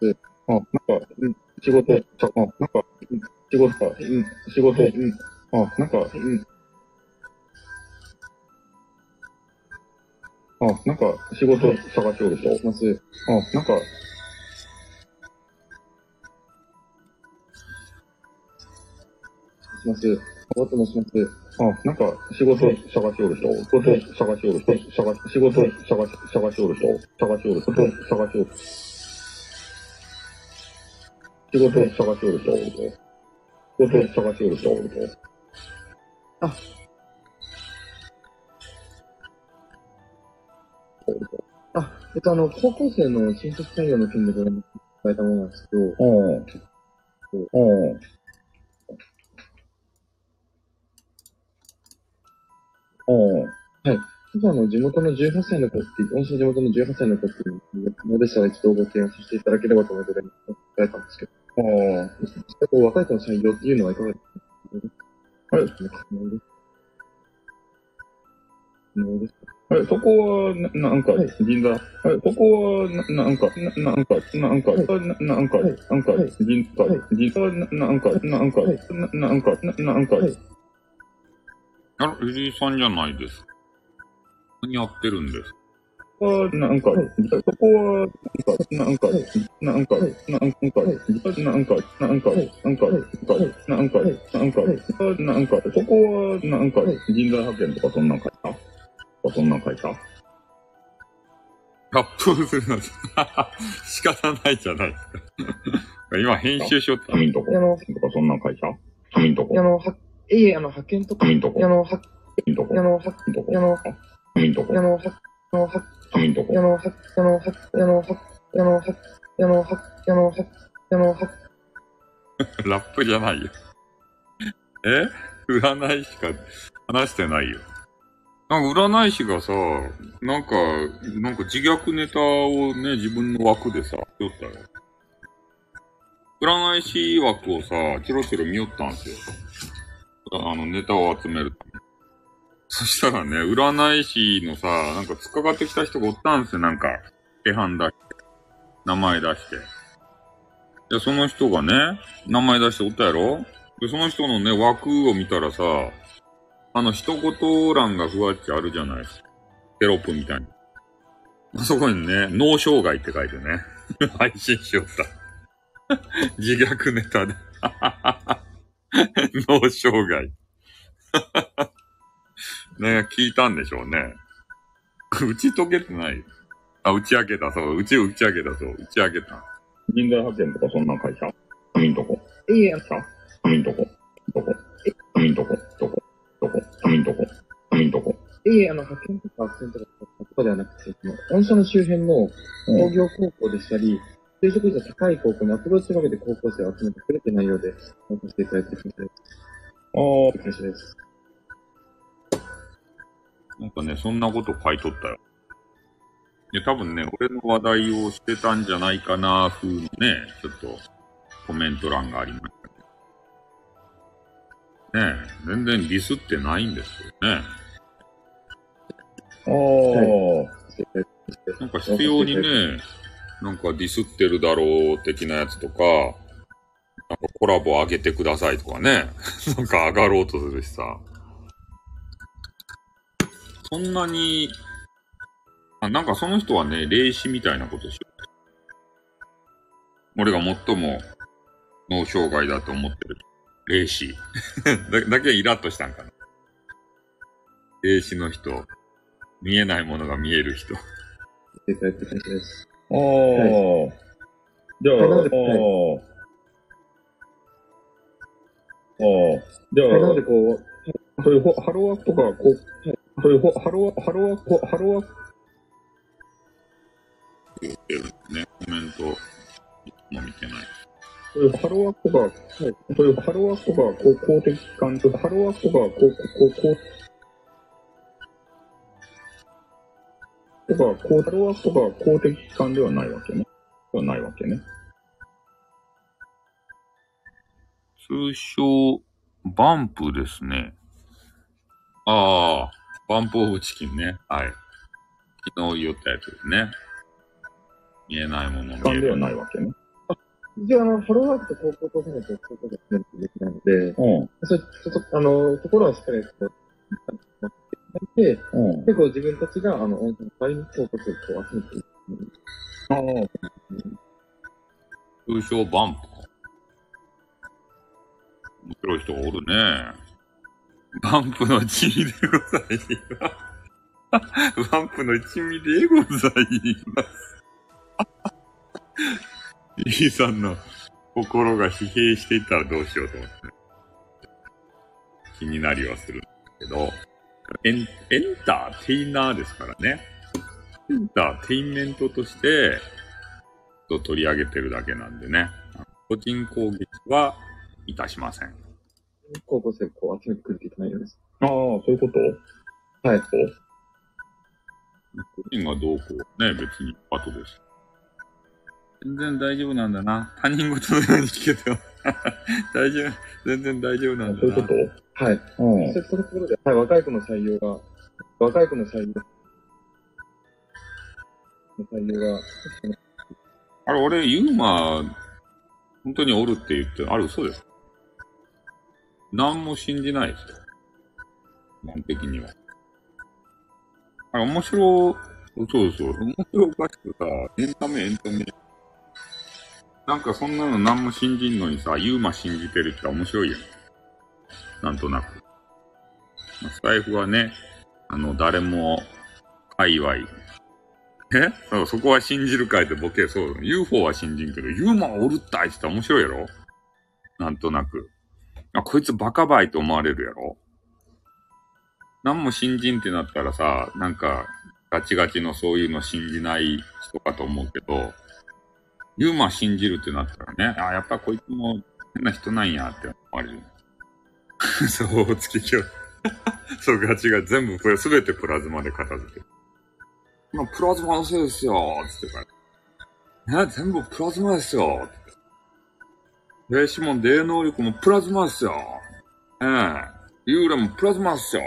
ます。あ、なんか、うん仕事、さあ、なんか、うん仕事、うん仕事、うんあ、なんか、うんあ、なんか、仕事探しおる人。します。あ、なんか、します。おともします。あ、なんか、仕事探しおる人。仕事探しおる人。探し、仕事探し、探しおる人。探しおる人。探しおる。仕事探しおる人。仕事探しおる人。あ、えっと、あの、高校生の新卒採用の件でご覧いただいたものなんですけど、うん。うん。うん。実はあの、地元の18歳の子って、御社地元の18歳の子っていうのでしたら一度ご提案させていただければと思っていただいたんですけど、うん。こう若い子の採用っていうのはいかがですか？はい。可能ですそこは、ななんかはい、銀座？はい、そこは、ななんか、ななんか、なんか、ななんか、はい。なんかはい、銀座はい、銀座、ななんか、なんか、はい。ななんか、ななんか、はい。あら、藤井さんじゃないですか。何やってるんですか？は、なんか、はいそこは、なんか、はいなんか、はいなんか、なんか、なんか、はいなんか、はいなんか、はいなんか、はいなんか、そこは、なんかはい、人材派遣とかそんなん書いた？そんなん書いた？ラップをするなんて 仕方ないじゃないですか。今編集しよって。君んとこ。とかそんなん書いた君んとこあ。の、は、いえ、あの、派遣とか、君んとこあ。の、は、君んとこ。あの、は、君んとこ。あの、君んとこあ。の、は、あの、とこあ。の、は、あの、は、あの、は、あの、は、あの、は、あの、は、あの、は、ラップじゃないよ。え？占い師か話してないよ。なんか占い師がさ、なんか、なんか自虐ネタをね、自分の枠でさ、見よったよ。占い師枠をさ、チロチロ見よったんですよ。あの、ネタを集めるた。そしたらね、占い師のさ、なんか突っかかってきた人がおったんすよ、なんか。手版出して。名前出して。で、その人がね、名前出しておったやろ？で、その人のね、枠を見たらさ、あの、一言欄がふわっちあるじゃないですか。テロップみたいに。あそこにね、脳障害って書いてね、配信しよった。自虐ネタで。脳障害。ね聞いたんでしょうね。打ち解けてない。あ、打ち明けた、そう。打ち、打ち明けた、そう。打ち明けた。人材派遣とかそんなん書いた君んとこ。いえ、あの、君んとこ。どこ？君んとこ。どこ？どこ？君んとこ。君んとこ。いえ、あの、派遣とか斡旋とかとかではなくて、その、御社の周辺の工業高校でしたり、就職率が高い高校にアプローチをかけて高校生を集めてくれてないようで、おさせていただいている会ああ、社です。なんかね、そんなこと書いとったよ。いや、多分ね、俺の話題をしてたんじゃないかな、風のね、ちょっとコメント欄がありましたけど。ねえ、全然ディスってないんですよね。ああ、なんか必要にね、なんかディスってるだろう的なやつとか、なんかコラボ上げてくださいとかね、なんか上がろうとするしさ。そんなに、あなんかその人はね、霊視みたいなことしよう。俺が最も脳障害だと思ってる。霊視。だだけイラッとしたんかな。霊視の人。見えないものが見える人。ああ、じゃあ、ああ、ああ、じゃあで、、こう、そういうほハローワークとか、こう、そういうほハロー、ハローワハローワね。コメント、も見てない。そういうハローワークとか、そういうハローワークとか、こう、公的機関とか、ハローワークとか、こう、こう、こう、とか、こう、ハローワークとか、公的機関ではないわけね。ではないわけね。通称、バンプですね。ああ、バンプオブチキンね。はい。昨日言ったやつですね。見えないもの機関では。ないわけね。一応あの、ハローワークと高校と含めて高校で集めるとできないので、うん。そういうちょっと、あの、ところはしっかりで、うん。で、こう自分たちが、あの、温泉の代わりに高校生を集めていく。ああ、通称バンプか。面白い人がおるね。バンプの地味でございます。バンプの一味でございます。E さんの心が疲弊していたらどうしようと思って。気になりはするんですけど、エンエンターテイナーですからね。エンターテインメントとして、と取り上げてるだけなんでね。個人攻撃はいたしません。高校生をこう集めてくれていかないようです。ああ、そういうこと？はい。個人がどうこう？ね、別に後です。全然大丈夫なんだな。他人事のように聞けても。大丈夫。全然大丈夫なんだな。そういうこと？はい。うんそういったところで、はい、若い子の採用が、若い子の採用、の採用が、あれ、俺、ユーマ、本当におるって言って、あれ嘘です。何も信じないですよ。基本的には。あ、面白、そうそう、面白おかしくさ、エンタメ、エンタメ。なんかそんなの何も信じんのにさ、ユーマ信じてるって面白いやん。なんとなく。まあスタイフはね、あの、誰も、界隈、え？そこは信じるかいってボケ、そう。UFO は信じんけど、ユーマおるったいって面白いやろ？なんとなく。あ、こいつバカバイと思われるやろ？何も信じんってなったらさ、なんか、ガチガチのそういうの信じない人かと思うけど、ユーマ信じるってなったらね、あ、やっぱこいつも変な人なんやって思われる。そう、月今日。そう、ガチが全部、すべてプラズマで片付ける。まあ、プラズマのせいですよ、つってから。ね、全部プラズマですよ、つって。霊視も霊能力もプラズマですよ。ええ幽霊もプラズマですよ。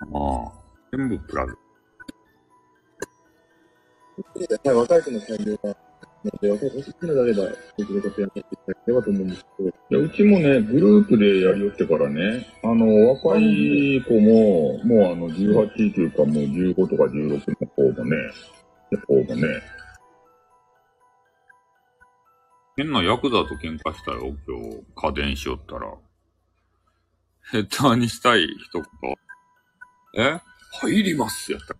ああ、全部プラズはい、若い子の採用が、なので、若い子の好きなのであれば、できることやっていただければと思うんですけど、いや、うちもね、グループでやりよってからね、あの、若い子も、もうあの、18っていうかもう15とか16の子もね、子もね、変なヤクザと喧嘩したよ、今日、家電しよったら。下手にしたい一言。え？入りますやったっ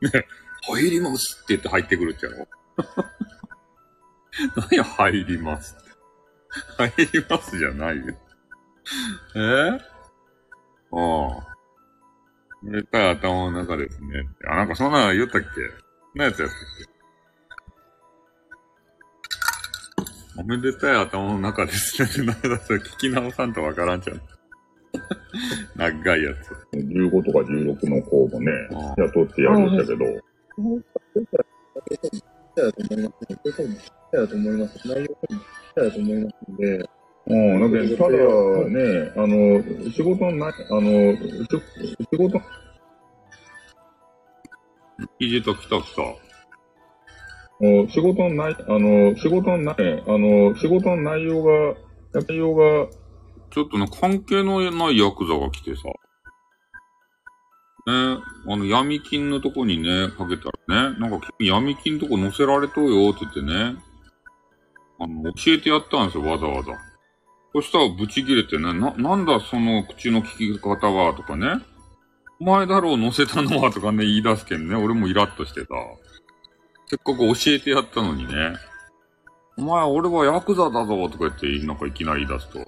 けね、入りますって言って入ってくるっちゃろ。何や、入りますって。入りますじゃないよ。え？ああ。めたい頭の中ですね。あ、なんかそんなの言ったっけ？何やつやったっけ？おめでたい頭の中ですね なんだそれ聞き直さんとわからんちゃう。長いやつ。15とか16の子もねあ、雇ってやるんだけど、だと思いますね。そういうふうにだと思います。内容がだと思いますので、うん、だけど、ただね、あの、仕事のない、あの、し仕事、いじと来た来仕事のない、あの、仕事のない、あの、仕事の内容が、内容が、ちょっとね、関係のないヤクザが来てさ。ね、あの、闇金のとこにね、かけたらね、なんか君闇金のとこ乗せられとうよって言ってね、あの、教えてやったんですよ、わざわざ。そしたらブチ切れてね、な、なんだその口の聞き方は、とかね。お前だろう乗せたのは、とかね、言い出すけんね、俺もイラッとしてさ。せっかく教えてやったのにね。お前、俺はヤクザだぞ、とか言って、なんかいきなり言い出すと。い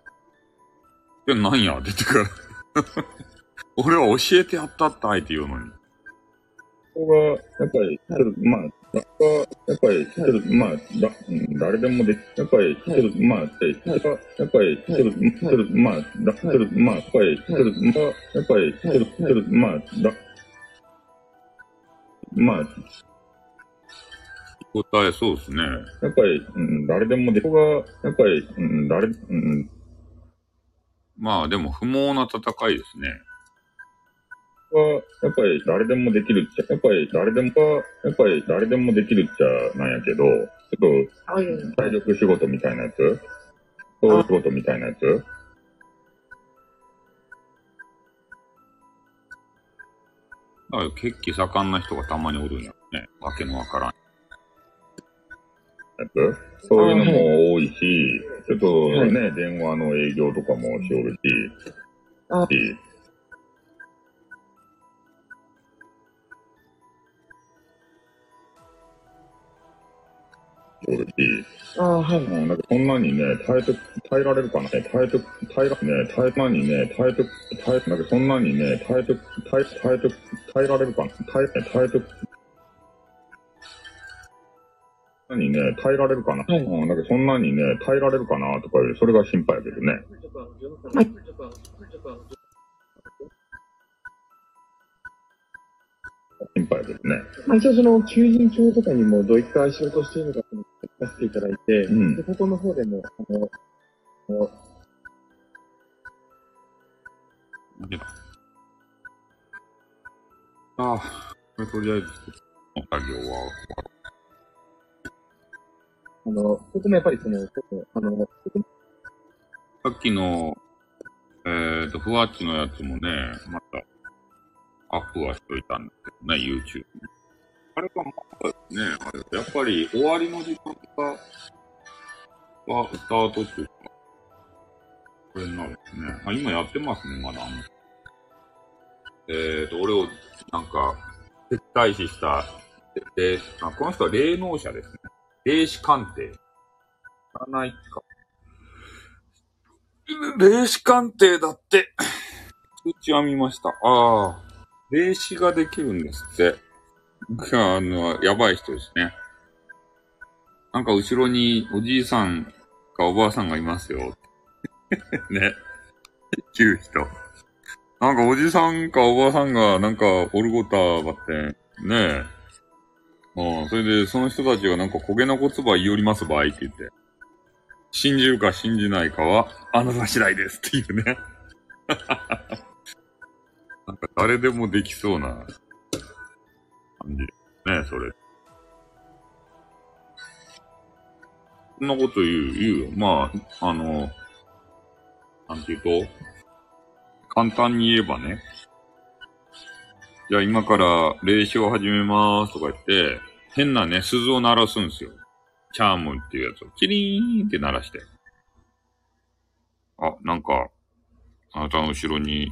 や、なんや、出てから。俺は教えてやったってあえて言うのに。ここが、やっぱり、ちょっとまあ、やっぱり、ちょっとまあ、だうん誰でもでき、やっぱり、ちょっとまあ、やっぱり、ちょっとちょっとまあ、だまあ、やっぱり、ちょっとまあ、やっぱり、ちょっとちょっとまあ、だまあ、答えそうですね。やっぱり、うん、誰でもでき、が、やっぱり、うん、誰、うん、まあでも不毛な戦いですね。は、やっぱり誰でもできるっちゃ、やっぱり誰でも、やっぱり誰でもできるっちゃなんやけど、ちょっと体力仕事みたいなやつそういう仕事みたいなやつだから血気盛んな人がたまにおるんやね。わけのわからん。やつ？そういうのも多いし、ちょっとはい。ね、電話の営業とかもしおるし、あ。しおるし、あ、はい。うん、なんかそんなにね、耐えて、耐えられるかな？ね、耐えて、耐えら、ね、耐え、なにね、耐えて、耐え、なんかそんなにね、耐えて、耐え、耐えて、耐えられるかな？耐え、耐えて、何ね、耐えられるかな、はい。うん、なんかそんなにね、耐えられるかなとかいう、それが心配やけどね。はい。心配やけどね。まあ、一応その、求人票とかにもどういった仕事をしているのかっていうのを書かせていただいて、うん。でここの方でも、あの、あのああ、とりあえず、作業は、あの、ここもやっぱりその、ちょっとあの、さっきの、えっ、と、ふわっちのやつもね、また、アップはしといたんだけどね、YouTube に。あれがまたね、あれ、やっぱり終わりの時間が、は、スタートっていうか、これになるんですね。あ、今やってますね、まだ。えっ、と、俺を、なんか、撤退視した、であこの人は霊能者ですね。霊視鑑定。知らないか。霊視鑑定だって。通知は見ました。ああ。霊視ができるんですって。あの、やばい人ですね。なんか後ろにおじいさんかおばあさんがいますよ。ね。言う人。なんかおじさんかおばあさんがなんかオルゴタばって、ねえ。うん、それでその人たちがなんか焦げの言葉言いよります場合って言って。信じるか信じないかは、あなた次第ですっていうね。なんか誰でもできそうな感じね、それ。そんなこと言う、言うよ。まあ、あの、なんて言うと、簡単に言えばね、じゃあ今から霊視を始めまーすとか言って、変なね、鈴を鳴らすんですよ。チャームっていうやつを、キリーンって鳴らして。あ、なんか、あなたの後ろに、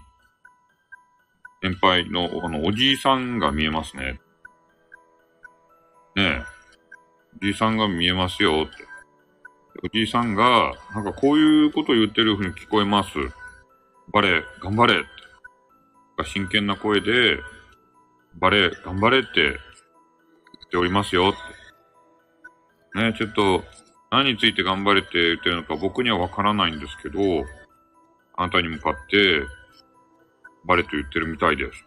先輩の、あの、おじいさんが見えますね。ねえ。おじいさんが見えますよって。おじいさんが、なんかこういうこと言ってるふうに聞こえます。頑張れ、頑張れって。真剣な声で、頑張れ、頑張れって言っておりますよって。ねちょっと、何について頑張れって言ってるのか僕にはわからないんですけど、あなたに向かって、頑張れと言ってるみたいです。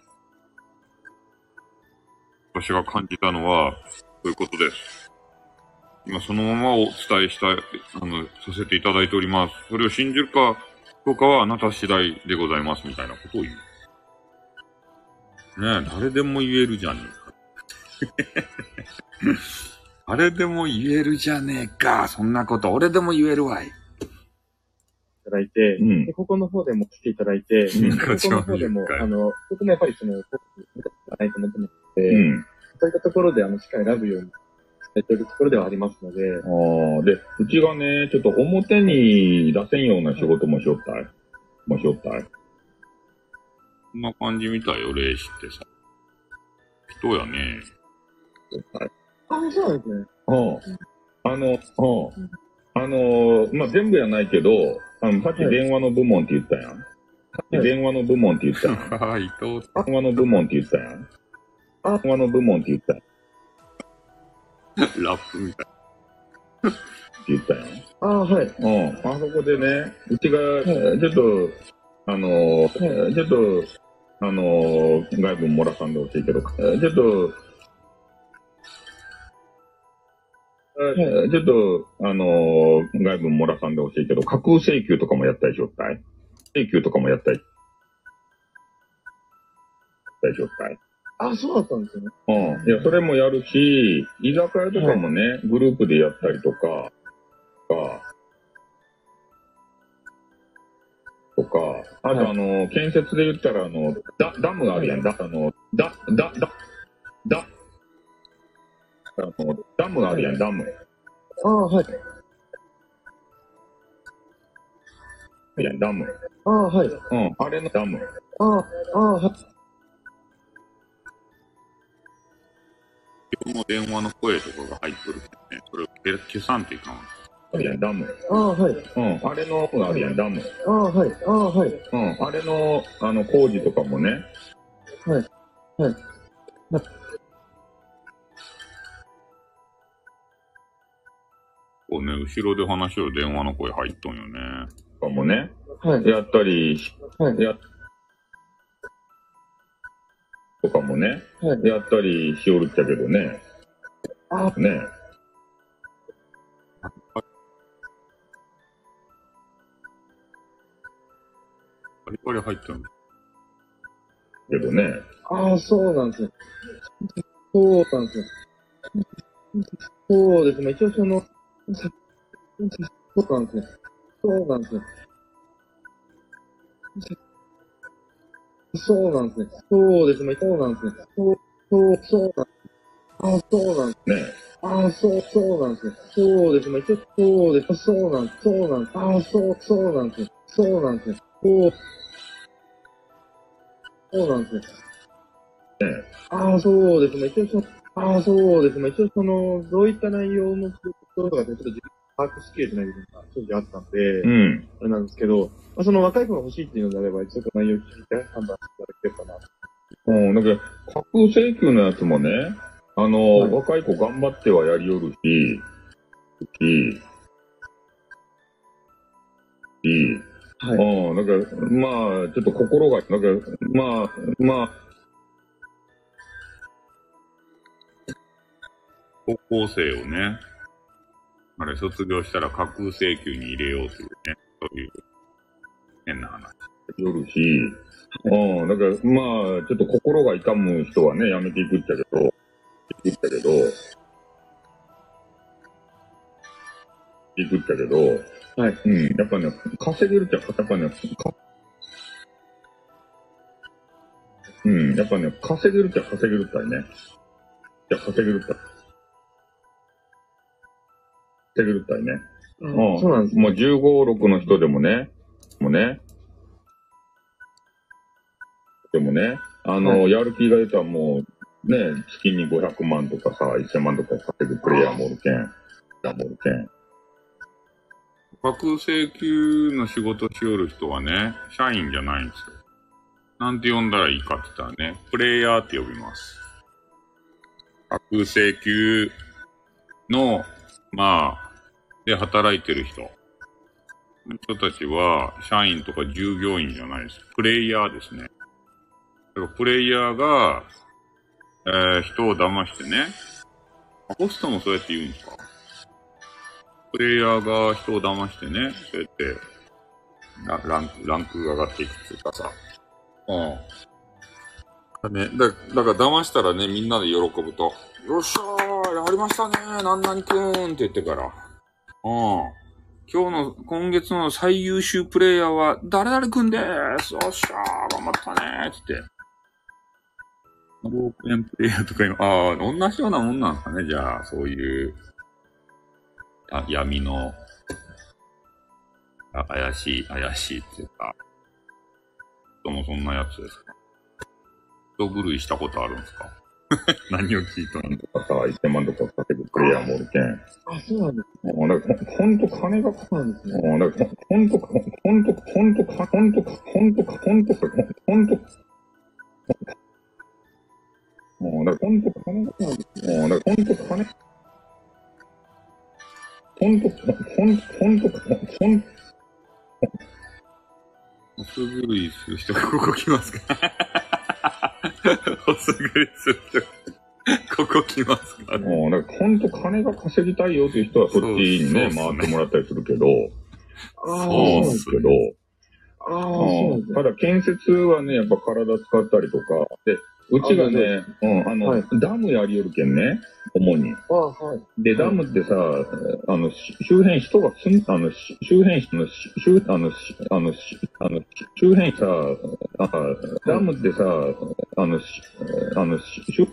私が感じたのは、そういうことです。今そのままお伝えしたい、あの、させていただいております。それを信じるかどうかはあなた次第でございますみたいなことを言う。ねえ、誰でも言えるじゃねえか。誰でも言えるじゃねえか。そんなこと、俺でも言えるわい。いただいて、うんでここの方でも来ていただいて、ここの方でもあの、ここもやっぱりその、僕見たことがないと思ってますので、うん。そういったところで、あの、しっかり選ぶようにされているところではありますので、ああ、で、うちがね、ちょっと表に出せんような仕事もしよったい。もしよったい。こんな感じみたいよ、霊視ってさ。人やね。ああ、そうですね。うん。あの、うん。あの、まあ、全部やないけど、あの、さっき電話の部門って言ったやん。さっき電話の部門って言ったやん。ああ、伊藤電話の部門って言ったやん。電話の部門って言ったやん。ってラップみたい。言ったやん。ああ、はい。うん。あそこでね、うちが、ちょっと、あの、ちょっと、あの、外部漏らさんでほしいけど、ちょっと、えちょっと、あの外部漏らさんでほしいけど、架空請求とかもやったりしよったい？請求とかもやったり。やったりしよったい。あ、そうだったんですよね。うん。いや、それもやるし、居酒屋とかもね、グループでやったりとか、か、とか、あとはいあの、建設で言ったら、あの、ダ、ダムがあるやん、ダ、あの、ダ、ダ、ダ、ダ、あの、ダムがあるやん、ダム。ああ、はい。いや、ダム。ああ、はい。うん、あれのダム。ああ、ああ、はい。今日の電話の声とかが入っとるけどね、それを消消さんといかん。あるやん、ダム。ああ、はい。うん、あれのがあるやん、ダム。ああ、はい。ああ、はい。うん、あれの、あの、工事とかもね、はい。はい。こうね、後ろで話しよる電話の声入っとんよね。とかもね、はい。やったりし、はい。や、とかもね、はい。やったりしおるっちゃけどね、ああ、ね。リバリ入っとる。けどね。ああ、そうなんですよ。そうなんですよ。そうですね。一応その、さそうなんですね。そうなんですね。そうなんですね。そうですね。そうなんですね。そう、そう、そうなんああ、そうなんです。ね。ああ、そう、そうなんですね。そうですね。一応、そうです。そうなんです。そうなんです。ああ、そう、そうなんですね。そうなんですね。そう、そうなんですね。ね。ああ、そうですね。一応その、ああ、そうですね。一応その、どういった内容のこととかでちょっと自分把握しきれてない部分が正直あったんで、うん。あれなんですけど、まあ、その若い子が欲しいっていうのであれば、ちょっと内容を聞いて判断していただければな。うん、だけど、架空請求のやつもね、あの、はい若い子頑張ってはやりよるし、し、し、はい。うん、だから、まあ、ちょっと心が、だから、まあ、まあ、高校生をね、あれ卒業したら架空請求に入れようというね、そういう変な話。よるし、うん、だから、まあ、ちょっと心が痛む人はね、やめていくっちゃけど、いくっちゃけど、いくっちゃけど、はい。うん、やっぱね、稼げるっちゃ、やっぱね、かうん、やっぱね、稼げるっちゃ稼げるったいね。じゃ稼げるったい。稼げるったいね。うんそうなんです。もう15、6の人でもね、もうね、でもね、あの、はやる気が出たらもう、ね、月に500万とかさ、1000万とか稼ぐプレイヤーもおるけん、やもおるけん。架空請求の仕事しよる人はね、社員じゃないんですよ。なんて呼んだらいいかって言ったらね、プレイヤーって呼びます。架空請求の、まあ、で働いてる人。人たちは、社員とか従業員じゃないです。プレイヤーですね。だからプレイヤーが、えー人を騙してね、ホストもそうやって言うんですか？プレイヤーが人を騙してね、そうやって、ランク、ランク上がっていくっていうかさ。うん。だね、だ、だから騙したらね、みんなで喜ぶと、よっしゃーやりましたねなんなにくーんって言ってから。うん。今日の、今月の最優秀プレイヤーは、誰々くんでーすよっしゃー頑張ったねーって言って。5億円プレイヤーとか今、ああ、同じようなもんなんすかね、じゃあ、そういう、あ闇の、あ怪しい、怪しいっていうか、人もそんなやつですか？人狂いしたことあるんですか？何を聞いたのとかさ、1000万とかかプレイヤーもおるけん。あ、そうなんですね。か、ほんと金がかかるんですね。んか、ほんと、ほんと、ほんと、ほんと、ほんと、ほんと、ほんと、うんか、ほんと金がん。うんか、ほんと金。本当、本当、本当、本当。すぐグする、人がここ来ますかホスグリス、ここ来ますかもう、なんか本当金が稼ぎたいよっていう人はそっちにね、ね回ってもらったりするけど。そうですけど。ああ、ただ建設はね、やっぱ体使ったりとか、で、うちがね、うん、あの、はいダムやりよるけんね、主に。ああ、はい。で、ダムってさ、あの、し周辺人が住ん、あの、し周辺人の、し周、あの、しあの、しあの、し周辺さ、あダムってさ、あの、しあの、し周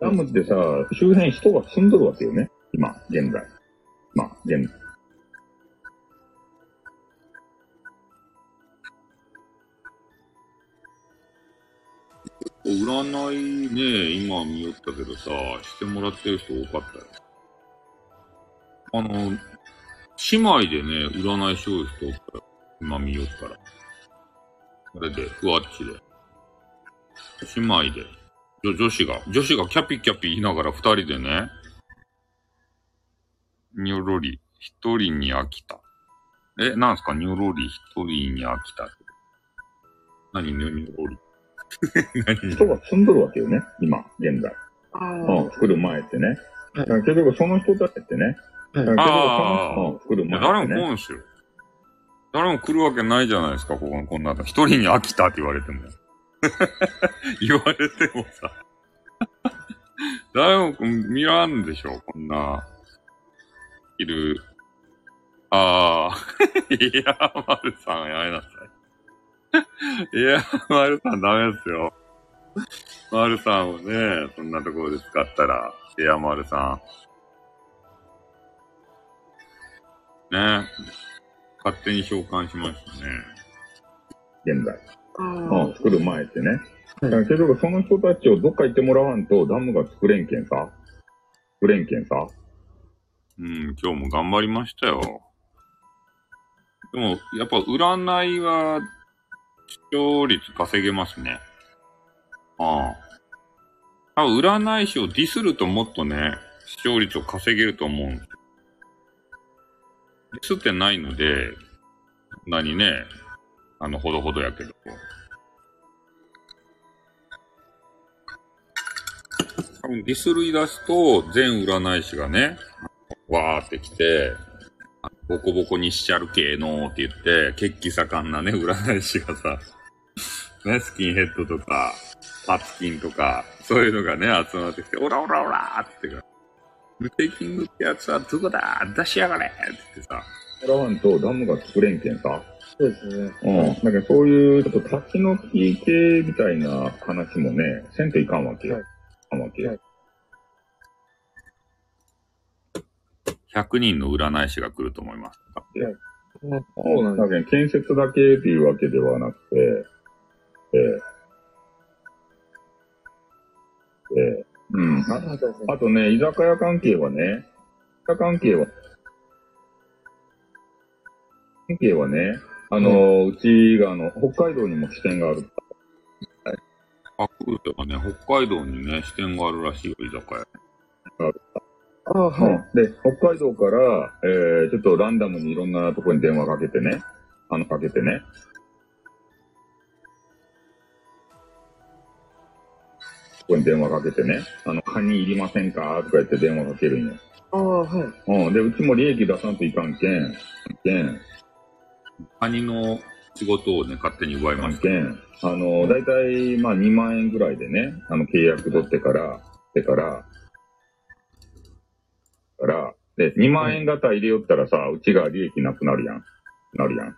ダムってさ、周辺人が住んどるわけよね、今、現在。まあ、現在。占いね、今見よったけどさ、してもらってる人多かったよ。あの、姉妹でね、占いしよう人おったよ。今見よったら。それで、ふわっちで。姉妹で。女女子が、女子がキャピキャピ言いながら二人でね、にょろり、一人に飽きた。え、なんすか？にょろり、一人に飽きた。何？にょろり。人が住んどるわけよね、今、現在。あうん、作る前ってね。はいだから結局その人たちってね、はいだから結局そあーの、うん、作る前誰ってね。も来んすよ。誰も来るわけないじゃないですか、こここんな。一人に飽きたって言われても。言われてもさ。誰も見らんでしょ、こんな。いる。ああ。いや、まるさんやめなさい。いや、まるさんダメですよ。まるさんをね、そんなところで使ったら、いや、まるさん。ね勝手に召喚しましたね。現在。あうん、作る前ってね。はいだから結局その人たちをどっか行ってもらわんとダムが作れんけんさ。作れんけんさ。うん、今日も頑張りましたよ。でも、やっぱ占いは、視聴率稼げますね。ああ。多分占い師をディスるともっとね、視聴率を稼げると思うんです。ディスってないので、何ね、あの、ほどほどやけど。多分ディスるい出すと、全占い師がね、わーって来て、ボコボコにしちゃる系のって言って、血気盛んなね、占い師がさ、ね、スキンヘッドとか、パツキンとか、そういうのがね、集まってきて、オラオラオラーって言ってから、ムテキングってやつはどこだ出しやがれって言ってさ、もらわんとダムが作れんけんさ。そうですね。うん。だからそういう、ちょっと立ち退き系みたいな話もね、せんといかんわけよ。はいいかんわけよ。はい100人の占い師が来ると思います。そうなんだけど建設だけっていうわけではなくて、ええええうん。あです。あとね、居酒屋関係はね、居酒屋関係は、関係はね、あの、うちがあの、北海道にも支店がある。あ、来るとかね、北海道にね、支店があるらしいよ、居酒屋。ああ、はい。うんで、北海道から、えー、ちょっとランダムにいろんなところに電話かけてね、あの、かけてね。ここに電話かけてね、あの、カニいりませんか？とか言って電話かけるんよ。ああ、はい。うん。で、うちも利益出さんといかんけん、けん、カニの仕事をね、勝手に奪いました。案件、あの、だいたい、まあ、2万円ぐらいでね、あの、契約取ってから、でから、から、で、2万円型入れよったらさ、うちが利益なくなるやん。なるやん。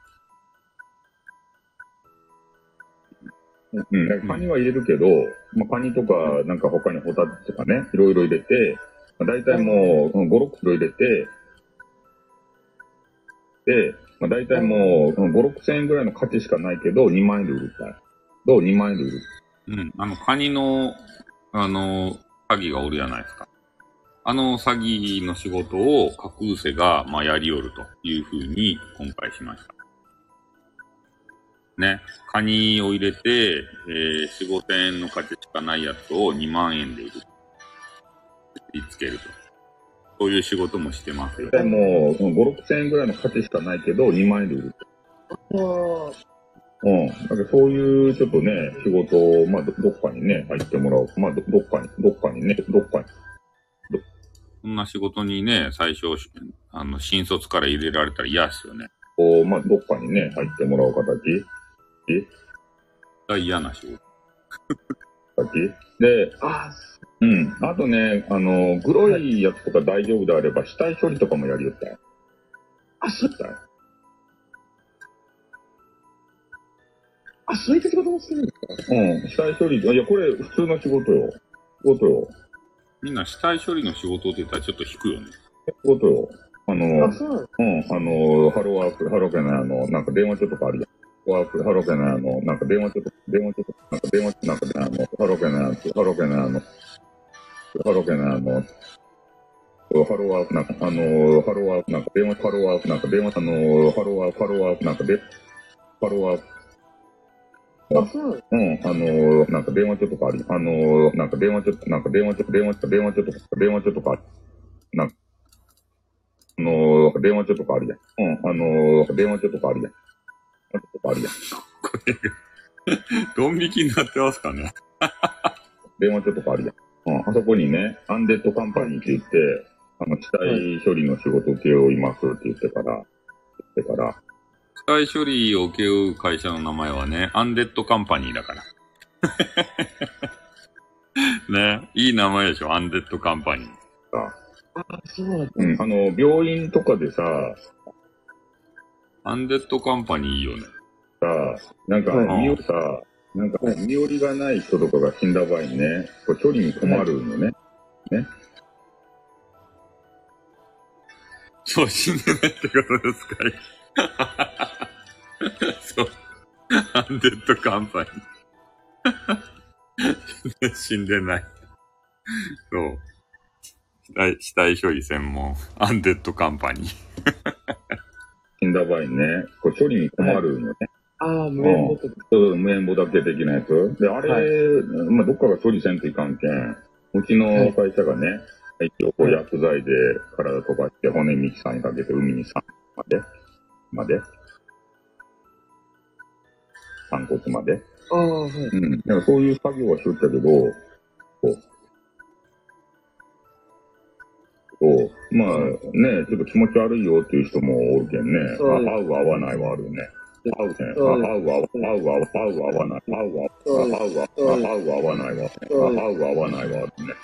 うん、だからカニは入れるけど、まあ、カニとか、なんか他にホタテとかね、いろいろ入れて、まあ、大体もう、うん5、6キロ入れて、で、まあ、大体もう、うん5、6千円ぐらいの価値しかないけど、2万円で売るったい。どう ?2 万円で売る？うん。あの、カニの、あの、詐欺がおるやないですか。あの詐欺の仕事を架空瀬が、まあ、やりおるというふうに今回しました。ね。カニを入れて、えー、4、5千円の価値しかないやつを2万円で売る。売りつけると。そういう仕事もしてますよ。大体もう、うん5、6千円ぐらいの価値しかないけど、2万円で売る。うん。だからそういうちょっとね、仕事を、まあど、どっかにね、入ってもらおう。まあ、どどっかに、どっかにね、どっかに。そんな仕事にね、最初、あの、新卒から入れられたら嫌ですよね。こう、まあ、どっかにね、入ってもらう形？対嫌な仕事。さっき。で、あうん。あとね、あの、グロいやつとか大丈夫であれば、死体処理とかもやりよったよ。あ、そう、死体。あ、そういった仕事もするんですかうん。死体処理、いや、これ普通の仕事よ。仕事よ。みんな死体処理の仕事って言ったらちょっと引くよね。仕事よ。あの、あ、そううん、あの、ハローワーク、ハローケナあの、なんか電話帳とかあるやん。ワーク、ハローケナあの、なんか電話帳とか、電話帳とか、なんか電話帳、なんかね、あの、ハローケナハローケナあの、ハローケナあの、ハローワーク、なんか、あの、ハローワーク、なんか電話、ハローワーク、なんか電話、あの、ハローワーク、ハローワーク、なんかで、ハローワーク、あ、そううん、あの、なんか電話帳とかある。あの、なんか電話帳、なんか電話帳、電話帳、電話帳とか、電話帳とかある。なんか、あの、電話帳とかあるやん。うん、あの、電話帳とかあるやん。電話帳とかあるやん。これが、ドン引きになってますかね。電話帳とかあるやん。うん、あそこにね、アンデッドカンパニーって言って、あの、死体処理の仕事を請け負いますって言ってから、言ってから、死体処理を請け負う会社の名前はね、アンデッドカンパニーだから。ね、いい名前でしょ、アンデッドカンパニー。あ、そうなんですうん、あの、病院とかでさ、アンデッドカンパニーいいよね。さ、なんか、はい身寄りさ、なんか、身寄りがない人とかが死んだ場合にね、こう処理に困るのね。そう、死んでないってことですかい そう。アンデッドカンパニー。死んでない。そう。死体、死体処理専門、アンデッドカンパニー。死んだ場合にね、こう処理に困るのね。ああ、無縁ボトル。そう無縁墓だけ的なやつ。で、あれ、はいまあ、どっかが処理せんといかんけん、うちの会社がね、一応こう薬剤で体飛ばして骨ミキサーにかけて海にさまで、まで、散骨まで。ああ、はい。うん。なんかそういう作業はしとったけど、こう。こうまあね、ちょっと気持ち悪いよっていう人もおるけんね。合う合わないはあるよね。合うね。合う合う合う合う合う合わない。合う合う合う合う合わないは、合う合わないはあるね。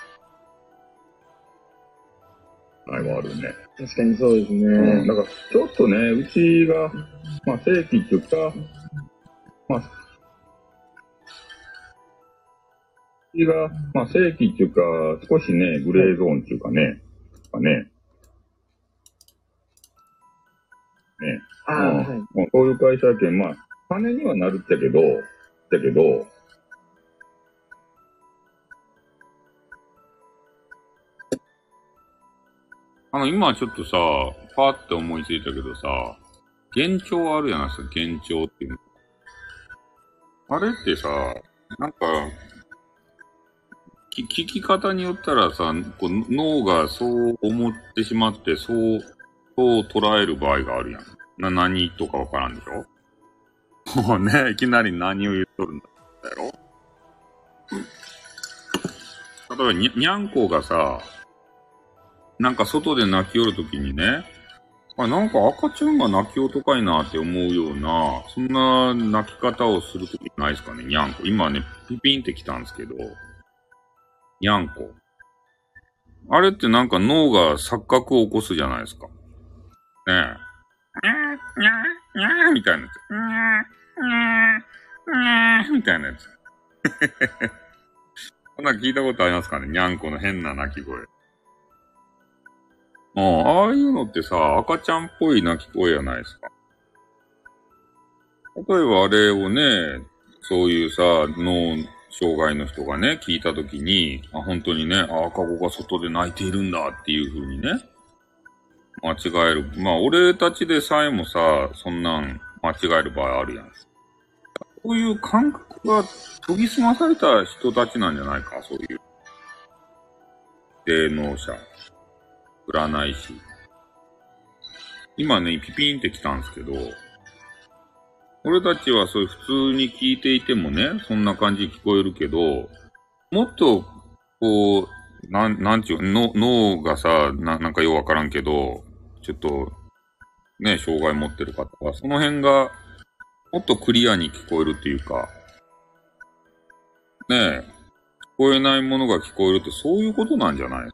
ないはあるね。確かにそうですうん。ね。だから、ちょっとね、うちが、まあ、正規っていうか、まあ、うちが、まあ、正規っていうか、少しね、グレーゾーンっていうかね、かね、ね、ああ、うんはい。そういう会社やけん、まあ、金にはなるっちゃけど、だけど、あの、今ちょっとさ、パーって思いついたけどさ、幻聴あるやないですか、幻聴っていうの。あれってさ、なんか、き聞き方によったらさ、こう脳がそう思ってしまって、そう、そう捉える場合があるやん。な、何とかわからんでしょもう ね、いきなり何を言っとるんだやろ例えばに、にゃんこがさ、なんか外で泣きよるときにね、あ、なんか赤ちゃんが泣き音かいなって思うような、そんな泣き方をするときないですかね、にゃんこ。今ね、ピピンってきたんですけど、にゃんこ。あれってなんか脳が錯覚を起こすじゃないですか。ねえ。にゃー、にゃー、にゃーみたいなやつ。にゃー、にゃー、にゃーみたいなやつ。こんなん聞いたことありますかねにゃんこの変な鳴き声。ああ、ああいうのってさ、赤ちゃんっぽい鳴き声やないですか。例えばあれをね、そういうさ、脳障害の人がね、聞いたときに、あ、本当にね、赤子が外で泣いているんだっていう風にね、間違える。まあ、俺たちでさえもさ、そんなん間違える場合あるやん。こういう感覚が研ぎ澄まされた人たちなんじゃないか、そういう。霊能者。占い師。今ね、ピピンって来たんですけど、俺たちはそういう普通に聞いていてもね、そんな感じに聞こえるけど、もっと、こう、なん、なんちゅう、の脳がさ、な、なんかようわからんけど、ちょっと、ね、障害持ってる方は、その辺が、もっとクリアに聞こえるっていうか、ねえ、聞こえないものが聞こえるってそういうことなんじゃない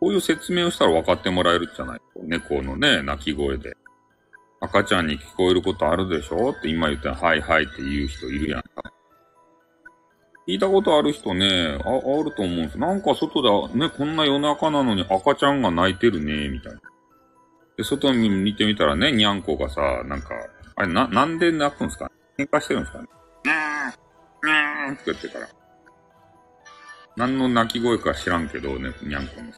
こういう説明をしたら分かってもらえるじゃない猫のね、鳴き声で。赤ちゃんに聞こえることあるでしょって今言ったら、はいはいって言う人いるやんか。聞いたことある人ね、あ、あると思うんですなんか外で、ね、こんな夜中なのに赤ちゃんが泣いてるね、みたいな。で、外に見てみたらね、にゃんこがさ、なんか、あれ、な、なんで泣くんですか喧嘩してるんですかね？にゃーん、にーんって言ってから。何の鳴き声か知らんけどね、にゃんこの。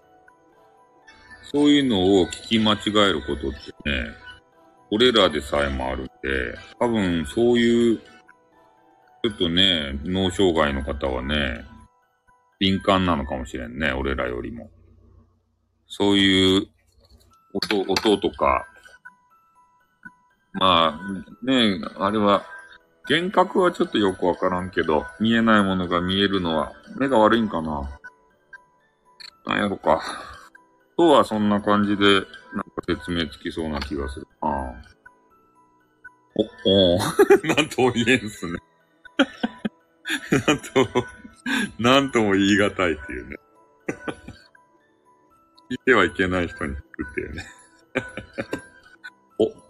そういうのを聞き間違えることってね、俺らでさえもあるんで、多分そういう、ちょっとね、脳障害の方はね、敏感なのかもしれんね、俺らよりも。そういう音、音とか、まあ、ねあれは、幻覚はちょっとよくわからんけど、見えないものが見えるのは、目が悪いんかななんやろか。とはそんな感じで、なんか説明つきそうな気がする。ああ。お、お なんとも言えんすね。なんと、なんとも言い難いっていうね。聞いてはいけない人に聞くっていうね。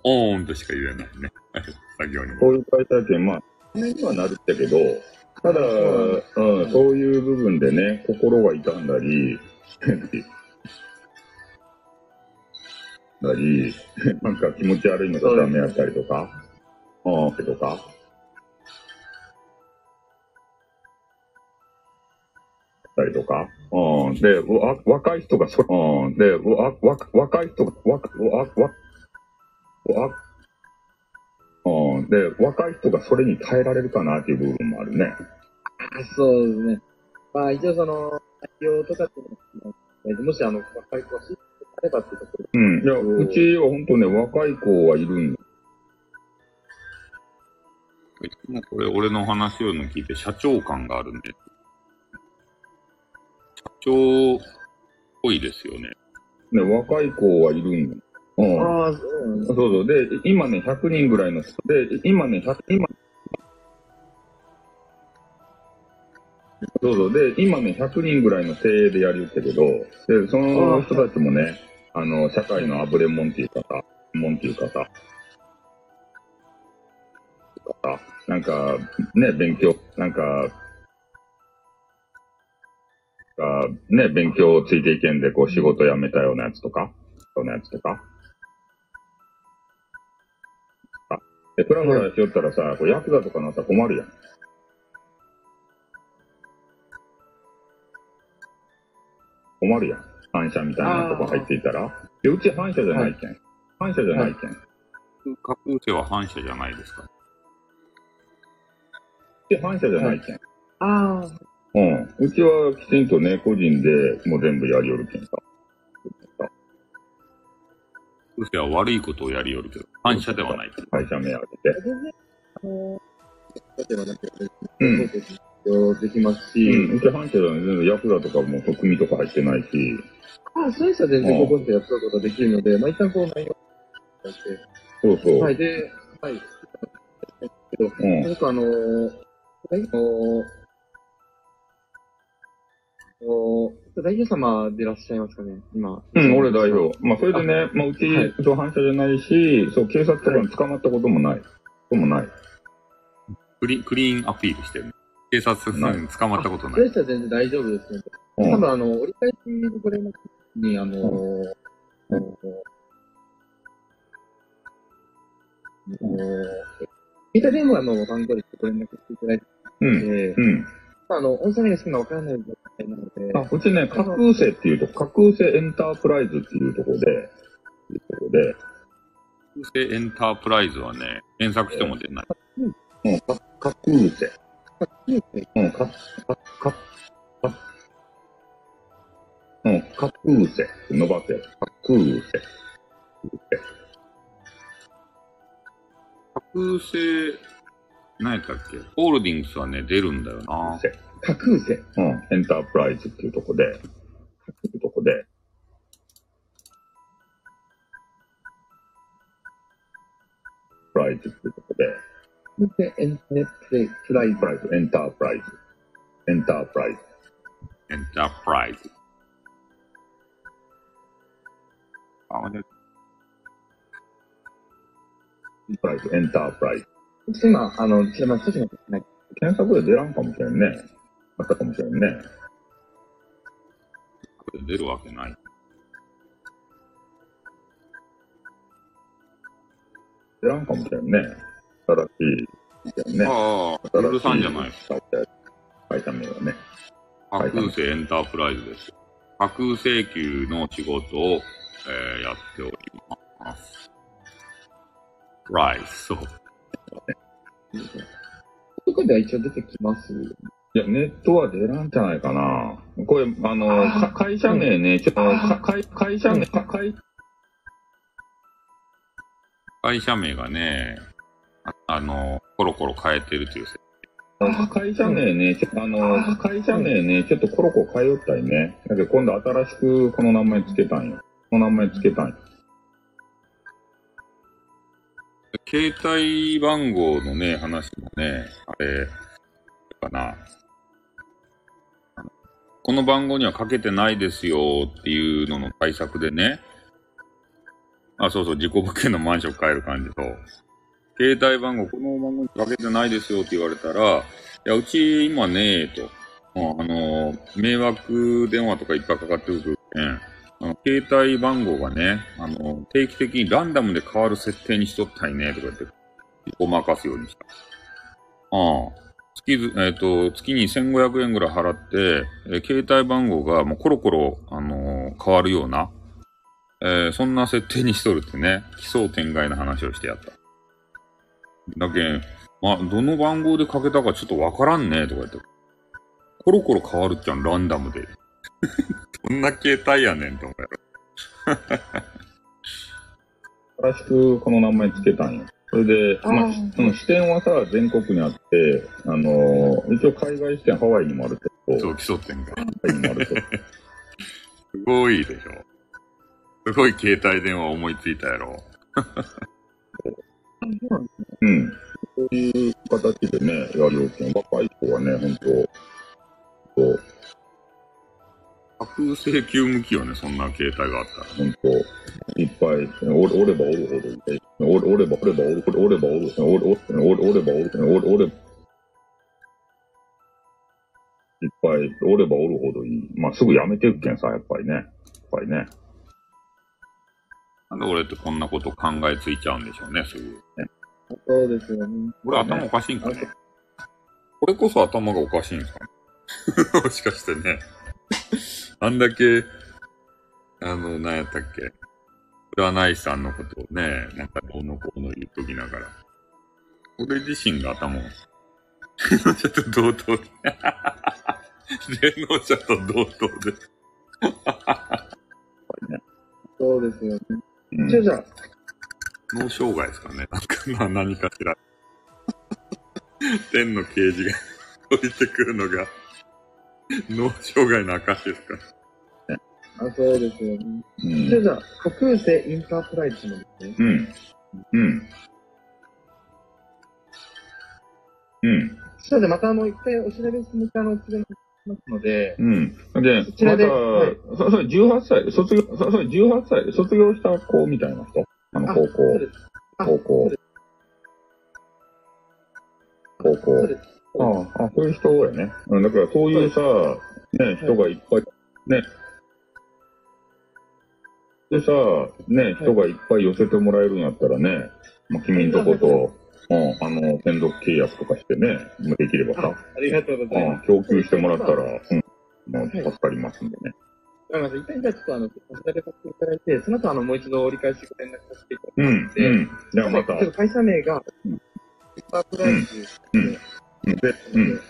お、おーんとしか言えないね。作業に。こういう会体験、まあ、にはなるってけど、ただ、うん、そういう部分でね、心が痛んだり、なり、なんか気持ち悪いのがダメやったりとか、うん、とか。たりとか。うん。で、わ、若い人がそ、うん。で、わ、わ、若い人が、わ、わ、わ、わ、うん。で、若い人がそれに耐えられるかなっていう部分もあるね。そうですね。まあ、一応その、対応とかってもしあの、若い子がればってところ。うん。いや、うちは本当ね、若い子はいるんだ。これ、俺の話を聞いて、社長感があるんで。社長っぽいですよね。ね、若い子はいるんだ。うん。ああ、そうそうそう。で、今ね、100人ぐらいの人で、今ね、100、今、そうそう。で、今ね、100人ぐらいの精鋭でやりよったけど、で、その人たちもね、あの、社会のあぶれもんっていうかさ、もんっていうかさ、なんか、ね、勉強、なんか、かね、勉強ついていけんで、こう、仕事辞めたようなやつとか、ようなやつとか。で、プラフラしよったらさ、こうヤクザとかなったら困るやん。困るやん。反射みたいなとこ入っていたら？で、うち反射じゃないけん。反射じゃないけん。架空性は反射じゃないですか。で、反射じゃないけん。ああ。うん。うちはきちんとね、個人でもう全部やりよるけんさ。うちは悪いことをやりよるけど、反射ではない。会社名上げて。うん。できますし、うん、うち反射じゃない。全然ヤクザとかも組とか入ってないし。ああ、そういう人は全然高校生やったことができるので、まあ一旦こう内容をして。そうそう。はい、で、はい。けど、うん、なんかあのー、はい、あのーお代表様でいらっしゃいますかね、今。うん、俺代表。まあ、それでね、まあ、うち、同反射じゃないし、そう、警察とかに捕まったこともない。こともない。クリクリーンアピールしてる。警察に捕まったことない。そういう人は全然大丈夫ですね。うん、多分、あの、折り返しのこれに、あのー、うん、あのー、携帯電話の番号でご連絡していただいて、うん、うんあの、音声が好きなわからない状態なので。あ、うちね、架空星っていうと、架空星エンタープライズっていうところで、いうところで。架空星エンタープライズはね、検索しても出ない。うん、架空星。架空星うん、か、か、か、か、うん、架空星。伸ばせ。架空星。架空星、何やったっけ？ホールディングスはね、出るんだよな。架空星。うん。エンタープライズっていうとこで、っていうとこで。プライズっていうとこで、で、エンテプレイ、プライプライズ、エンタープライズ。エンタープライズ。エンタープライズ。あ、ね、プライズ、エンタープライズ。ズ。今、あの、ちなみに、少し待ってください検索で出らんかもしれんね。あったかもしれんね。出るわけない。出らんかもしれんね。新しい。ね。ああ、ウルさんじゃない。会社名はね。架空星エンタープライズです。架空請求の仕事を、えーやっております。ライス、そう。どこでは一応出てきます？いや、ネットは出らんじゃないかな。これ、あの、あ会社名ね、ちょっと、か会会社名、か会、会社名がね、ああの、コロコロ変えてるという設会社名ね、ちょっとあの、会社名ね、ちょっとコロコロ変えよったいね。だけど今度新しくこの名前つけたんよ。この名前つけたんよ。携帯番号のね、話もね、あれ、かな。この番号にはかけてないですよっていうのの対策でね。あ、そうそう、自己物件のマンション変える感じと。携帯番号、この番号にかけてないですよって言われたら、いや、うち今ねえと。あの、迷惑電話とかいっぱいかかってくるけん。あの携帯番号がね、あの、定期的にランダムで変わる設定にしとったいね、とか言って、ごまかすようにした。ああ。月、えっ、と、月に1500円ぐらい払って、えー携帯番号がもうコロコロ、あのー変わるような、えそんな設定にしとるってね、奇想天外な話をしてやった。だけん、まあ、どの番号でかけたかちょっとわからんね、とか言って。コロコロ変わるっちゃん、ランダムで。どんな携帯やねん、と思うやろ。新しくこの名前つけたんよ。それで、まあその支店はさ、全国にあって、あのー一応海外支店ハワイにもあるけど、そう、奇想天外。ハワイにもあるけど、すごいでしょ。すごい携帯電話思いついたやろ。うん。そういう形でね、やるよ。若い子はね、ほんと、そう、架空請求向きよね、そんな携帯があったら。ほんと、いっぱい、おれおればおるほどいて、おれおればおればおる、おればおる、おれおれおれおればおる、おれおれ、いっぱい、おればおるほどいい。まあ、すぐやめていくけんさ、やっぱりね。やっぱりね。なんで俺ってこんなこと考えついちゃうんでしょうね、すぐ。そうですよね。俺頭おかしいんかね。これこそ頭がおかしいんですかね。もしかしてね。あんだけ、あの、何やったっけ。占い師さんのことをね、なんかどうのこうの言っときながら。俺自身が頭を、霊能者と同等で。霊能者と同等で。そうですよね。うんじゃあ、じゃあ、脳障害ですかね。なんか、まあ何かしら。天の啓示が 降りてくるのが、脳障害の証ですか？あそうですよね。うんじゃあ、架空星インタープライズのですね。うん。うん。うん。それでまたあの、一回お調べしてみたあの、次のますので、うん。で、そちらでまた、はいそ、それ18歳、卒業、そ、それ18歳で卒業した子みたいな人？あの、あ高校、高校高校そう。です。ああ、あそういう人やね。うん、だからそういうさ、ね、人がいっぱい、ね。でさ、ね、人がいっぱい寄せてもらえるんやったらね、まあ、君んとこと、うん、あの、専属契約とかしてね、できればさ、ありがとうございます。うん、供給してもらったら、うん、もうはい助かりますんでね。わかりました。一回じゃあちょっとあの、お調べさせていただいて、その後あの、もう一度折り返しご連絡させていただきうん、うん。じゃあまた、会社名が、うんサプライズですうんね。うんで、うん。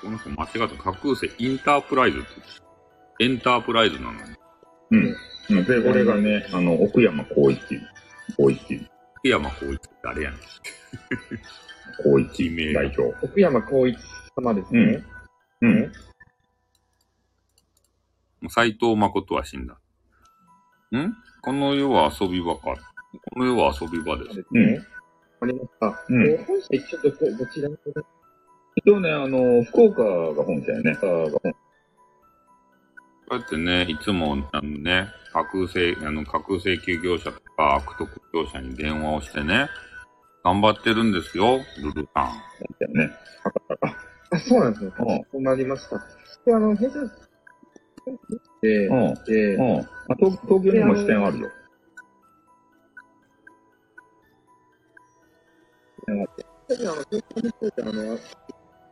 この人間違った。架空星インタープライズって言ってエンタープライズなのに。うん。うんで、俺がね、あの、奥山光一。光一。福山光一って誰やねん。光一地名が。代表。奥山光一様ですね。うん。斎藤誠は死んだ。ん？この世は遊び場か。この世は遊び場です。そうですね。ありました。うんえー本社一応どこ、どちらにござい一応ね、あの、福岡が本社やね。福岡が本こうやってね、いつも、あのね、架空請、あの、架空請求業者とか悪徳業者に電話をしてね、頑張ってるんですよ、ルルさん。社やね。あ、そうなんですね。うんそうなりました。で、あの、弊社で、うん。で、うん。あ東東京にも支店あるよ。あの、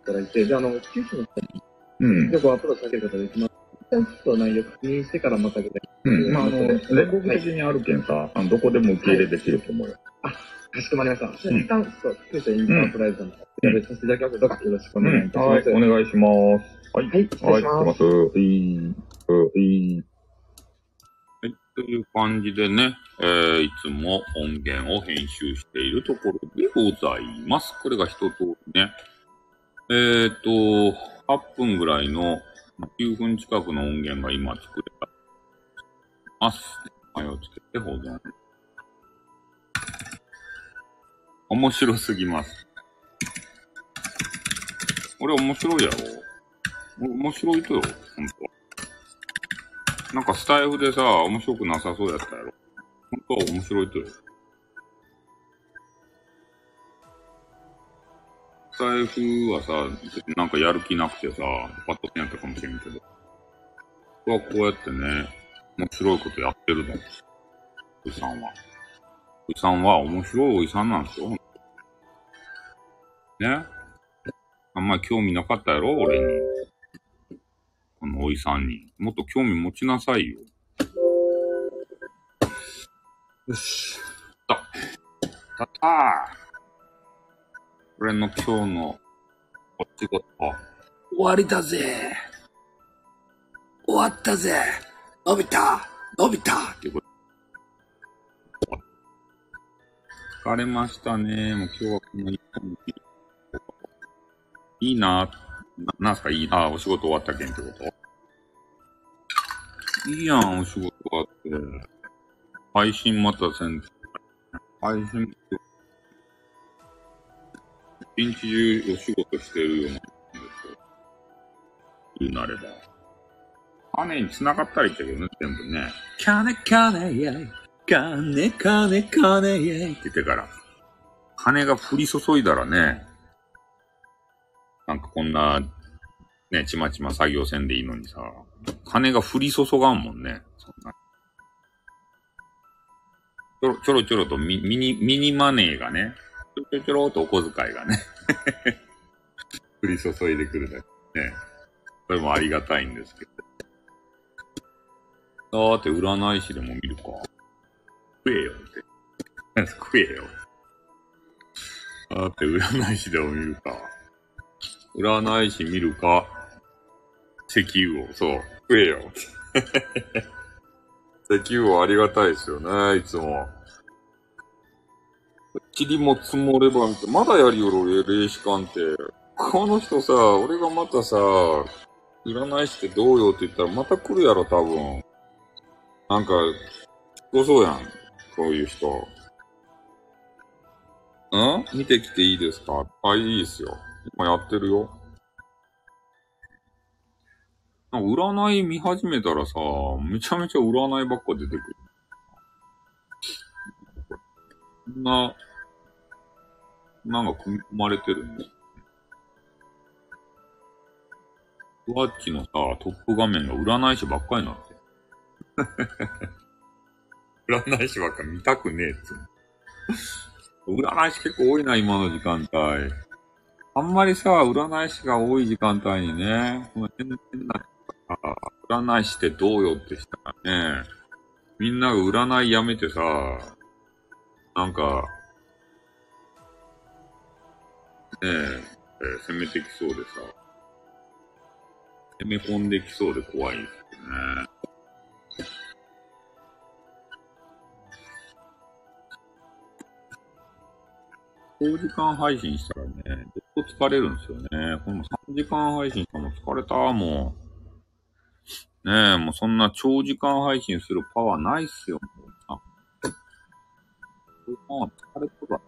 ただいて、で、あの、九州の人にうん。でごアプローチかけることができます。一旦ちょっと内容確認してからまた具体うん。まあ、あの、全国的にあるけんさ、あのどこでも受け入れできると思うよ。かしこまりました。じゃ一旦、ちょっと、九州インタープライズさんの調べさせていただきます。どうかよろしくおうん。願い。い。たしはい、ます。お願い。します。はい。はい、失はい、礼します。はい。とい。う感じでね、えー、い。つも音源を編集してい。るところでござい。ます。これが一通りね。えーと、8分ぐらいの、9分近くの音源が今作れた。ます。名前をつけて保存。面白すぎます。俺面白いやろ面白いとよ、ほんと。なんかスタイフでさ、面白くなさそうやったやろ。本当は面白いとよ。スタイフはさ、なんかやる気なくてさ、パッとせんやったかもしれんけど。僕はこうやってね、面白いことやってるの。おじさんは。おじさんは面白いおじさんなんですよ。ね？あんまり興味なかったやろ俺に。このおじさんに。もっと興味持ちなさいよ。よし。た。たったー。俺の今日のお仕事、終わりだぜ。終わったぜ。伸びた。伸びた。っていうこと。疲れましたね。もう今日はこの一本にいいな。な、なんすかいいな。お仕事終わったけんってこと？いいやん、お仕事終わって。配信またせん。配信、一日中お仕事してるような。言うなれば。金に繋がったらいいけどね、全部ね。金、金、イェイ。金、金、金、イェイって言ってから。金が降り注いだらね、なんかこんな、ね、ちまちま作業せんでいいのにさ、金が降り注がんもんね、そんな。ちょろちょろちょろとミミニ、ミニマネーがね、ちょろちょろちょろとお小遣いがね、降り注いでくるだけね。それもありがたいんですけど。だって占い師でも見るか。食えよって。食えよ。だって占い師でも見るか。占い師見るか。石油を、そう。食えよ。石油をありがたいですよね、いつも。塵も積もれば、まだやりよる、霊視鑑定。この人さ、俺がまたさ、占い師ってどうよって言ったらまた来るやろ、多分。なんか、ごそうやん。そういう人。ん？見てきていいですか？あ、いいですよ。今やってるよ。占い見始めたらさ、めちゃめちゃ占いばっか出てくる。な、なんか組み込まれてるんです。ワッチのさ、トップ画面が占い師ばっかりになって。占い師ばっかり見たくねえっつ。占い師結構多いな、今の時間帯。あんまりさ、占い師が多い時間帯にね、この、変な、占い師ってどうよってしたらね、みんなが占いやめてさ、なんか、え、えー攻めてきそうでさ、攻め込んできそうで怖いですよね。長時間配信したらね、ずっと疲れるんですよね。この3時間配信したらも疲れた、もう。ねえ、もうそんな長時間配信するパワーないっすよ、もうさ。長時間は疲れとるわ。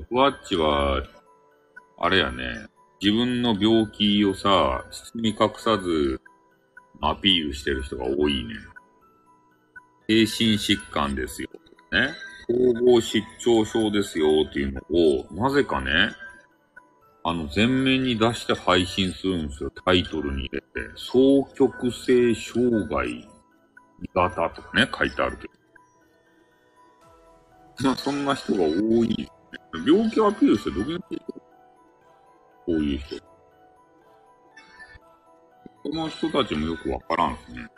ふわっちは、あれやね、自分の病気をさ、包み隠さずアピールしてる人が多いね。精神疾患ですよ。ね。統合失調症ですよっていうのを、なぜかね、あの、前面に出して配信するんですよ。タイトルに入れて。双極性障害型とかね、書いてあるけど。まあ、そんな人が多い。病気アピールしてどげんこういう人？この人たちもよくわからんですね。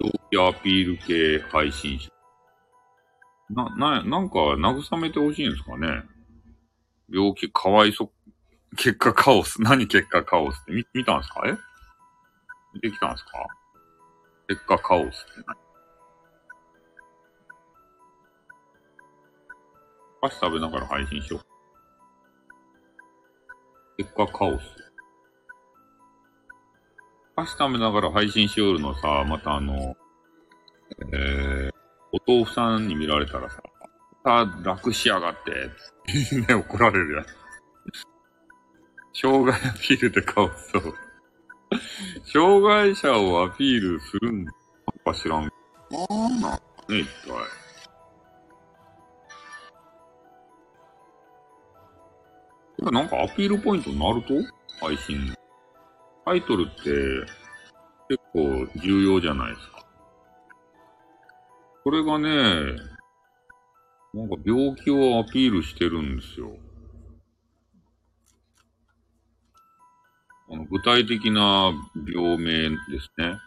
病気アピール系配信者。な、な、なんか慰めてほしいんですかね。病気かわいそ、結果カオス。何結果カオスって？見、見たんですか？え？見てきたんですか？結果カオスって何？菓子食べながら配信しよう。結果カオス。お菓子食べながら配信しよるのさ、またあの、えー、お豆腐さんに見られたらさ、さ楽しやがって、ね、怒られるやん。障害アピールでカオス。障害者をアピールするんか知らん。なんなんね、一体。これなんかアピールポイントになると？配信。タイトルって結構重要じゃないですか。これがね、なんか病気をアピールしてるんですよ。あの具体的な病名ですね。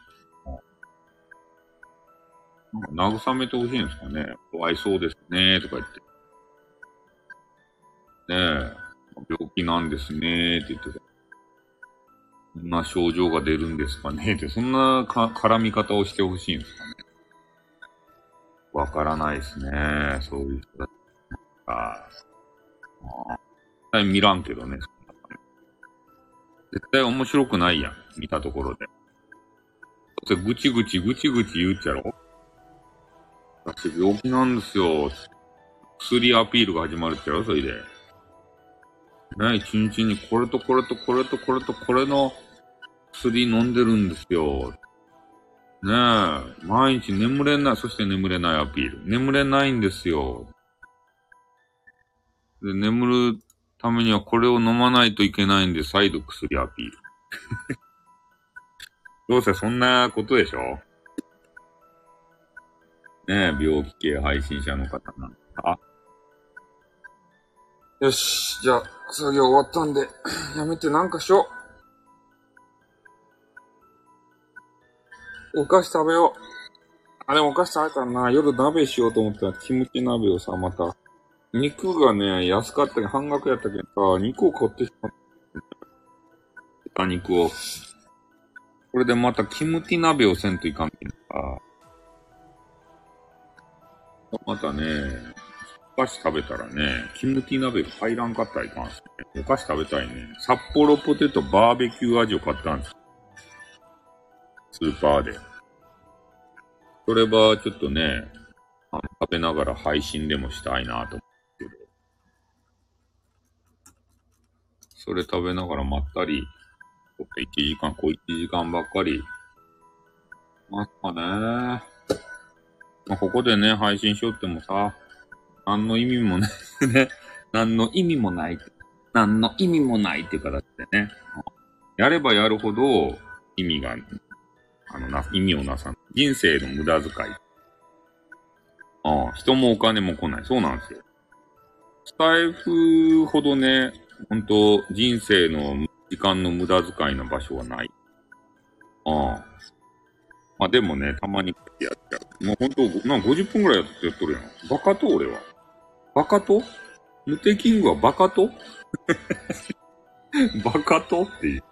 なんか慰めてほしいんですかね。かわいそうですね、とか言って。ねえ、病気なんですね、って言ってた。こんな症状が出るんですかねって、そんなか絡み方をしてほしいんですかね。わからないですね。そういう人だああ。絶対見らんけどね。絶対面白くないやん。見たところで。だってぐちぐちぐちぐち言うっちゃろ私病気なんですよ。薬アピールが始まるっちゃろそれで。ね一日にこれとこれとこれとこれとこれの薬飲んでるんですよ。ねえ、毎日眠れない、そして眠れないアピール。眠れないんですよ。で、眠るためにはこれを飲まないといけないんで、再度薬アピール。どうせそんなことでしょ？ねえ、病気系配信者の方なんか。よし、じゃあ、作業終わったんで、やめてなんかしよう。お菓子食べよう。あ、でもお菓子食べたな、夜鍋しようと思ったら、キムチ鍋をさ、また。肉がね、安かったけど、半額やったけどさ、肉を買ってしまった。豚肉を。これでまたキムチ鍋をせんといかんけんさ。またね、菓子食べたらね、キムチ鍋が入らんかったらいかんすね。お菓子食べたいね。札幌ポテトバーベキュー味を買ったんです。スーパーで。それはちょっとね、あの食べながら配信でもしたいなと思うけど。それ食べながらまったり、こ1時間、こう1時間ばっかり。ますかね。ま、ここでね、配信しよってもさ、何の意味もね、ね、何の意味もない。何の意味もないっていう形でね。やればやるほど意味が、あのな、意味をなさない。人生の無駄遣い。ああ、人もお金も来ない。そうなんですよ。スタイフほどね、本当人生の時間の無駄遣いの場所はない。ああ。まあでもね、たまにやっちゃう。もう本当なんか50分くらいやってやっとるやん。バカと俺は。バカと無敵キングはバカと バカとっていう。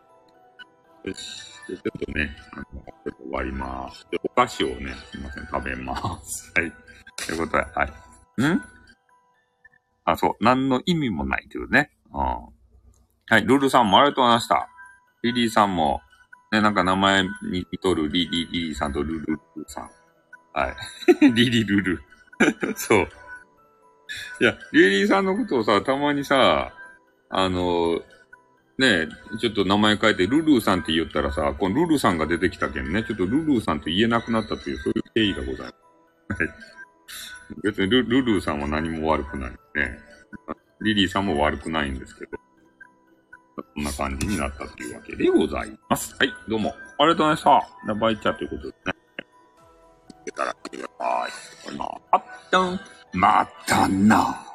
よし。でちょっとね、あの、ちょっと終わります。で、お菓子をね、すいません、食べます。はい。ということで、はい。ん？あ、そう。何の意味もないというね。うん。はい。ルルさんもありがとうございました。リリーさんも、ね、なんか名前に似とるリリリリーさんとルルルさん。はい。リリルル。そう。いや、リリーさんのことをさ、たまにさ、あの、ねえ、ちょっと名前変えて、ルルーさんって言ったらさ、このルルーさんが出てきたけんね、ちょっとルルーさんって言えなくなったという、そういう経緯がございます。はい。別にルルルーさんは何も悪くないね。リリーさんも悪くないんですけど。こんな感じになったというわけでございます。はい、どうも。ありがとうございました。じゃあバイチャーということですね。いただきます。また、またな。